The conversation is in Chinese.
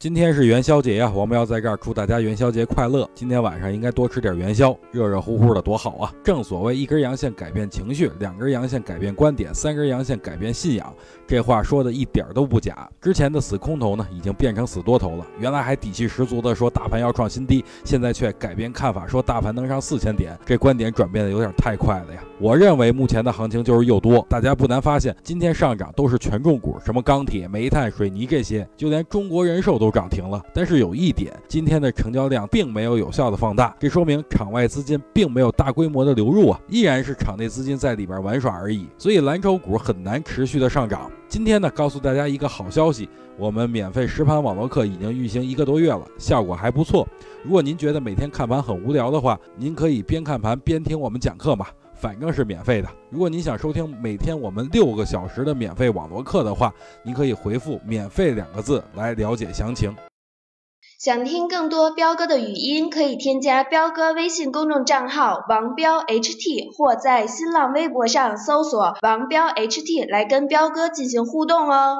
今天是元宵节呀，王彪在这儿祝大家元宵节快乐。今天晚上应该多吃点元宵，热热乎乎的多好啊！正所谓一根阳线改变情绪，两根阳线改变观点，三根阳线改变信仰。这话说的一点都不假。之前的死空头呢，已经变成死多头了。原来还底气十足的说大盘要创新低，现在却改变看法，说大盘能上四千点。这观点转变的有点太快了呀！我认为目前的行情就是又多。大家不难发现，今天上涨都是权重股，什么钢铁、煤炭、水泥这些，就连中国人寿都涨停了，但是有一点，今天的成交量并没有有效的放大，这说明场外资金并没有大规模的流入啊，依然是场内资金在里边玩耍而已，所以蓝筹股很难持续的上涨。今天呢，告诉大家一个好消息，我们免费实盘网络课已经运行一个多月了，效果还不错。如果您觉得每天看盘很无聊的话，您可以边看盘边听我们讲课嘛。反正是免费的。如果您想收听每天我们六个小时的免费网络课的话，您可以回复“免费”两个字来了解详情。想听更多彪哥的语音，可以添加彪哥微信公众账号“王彪 HT”，或在新浪微博上搜索“王彪 HT” 来跟彪哥进行互动哦。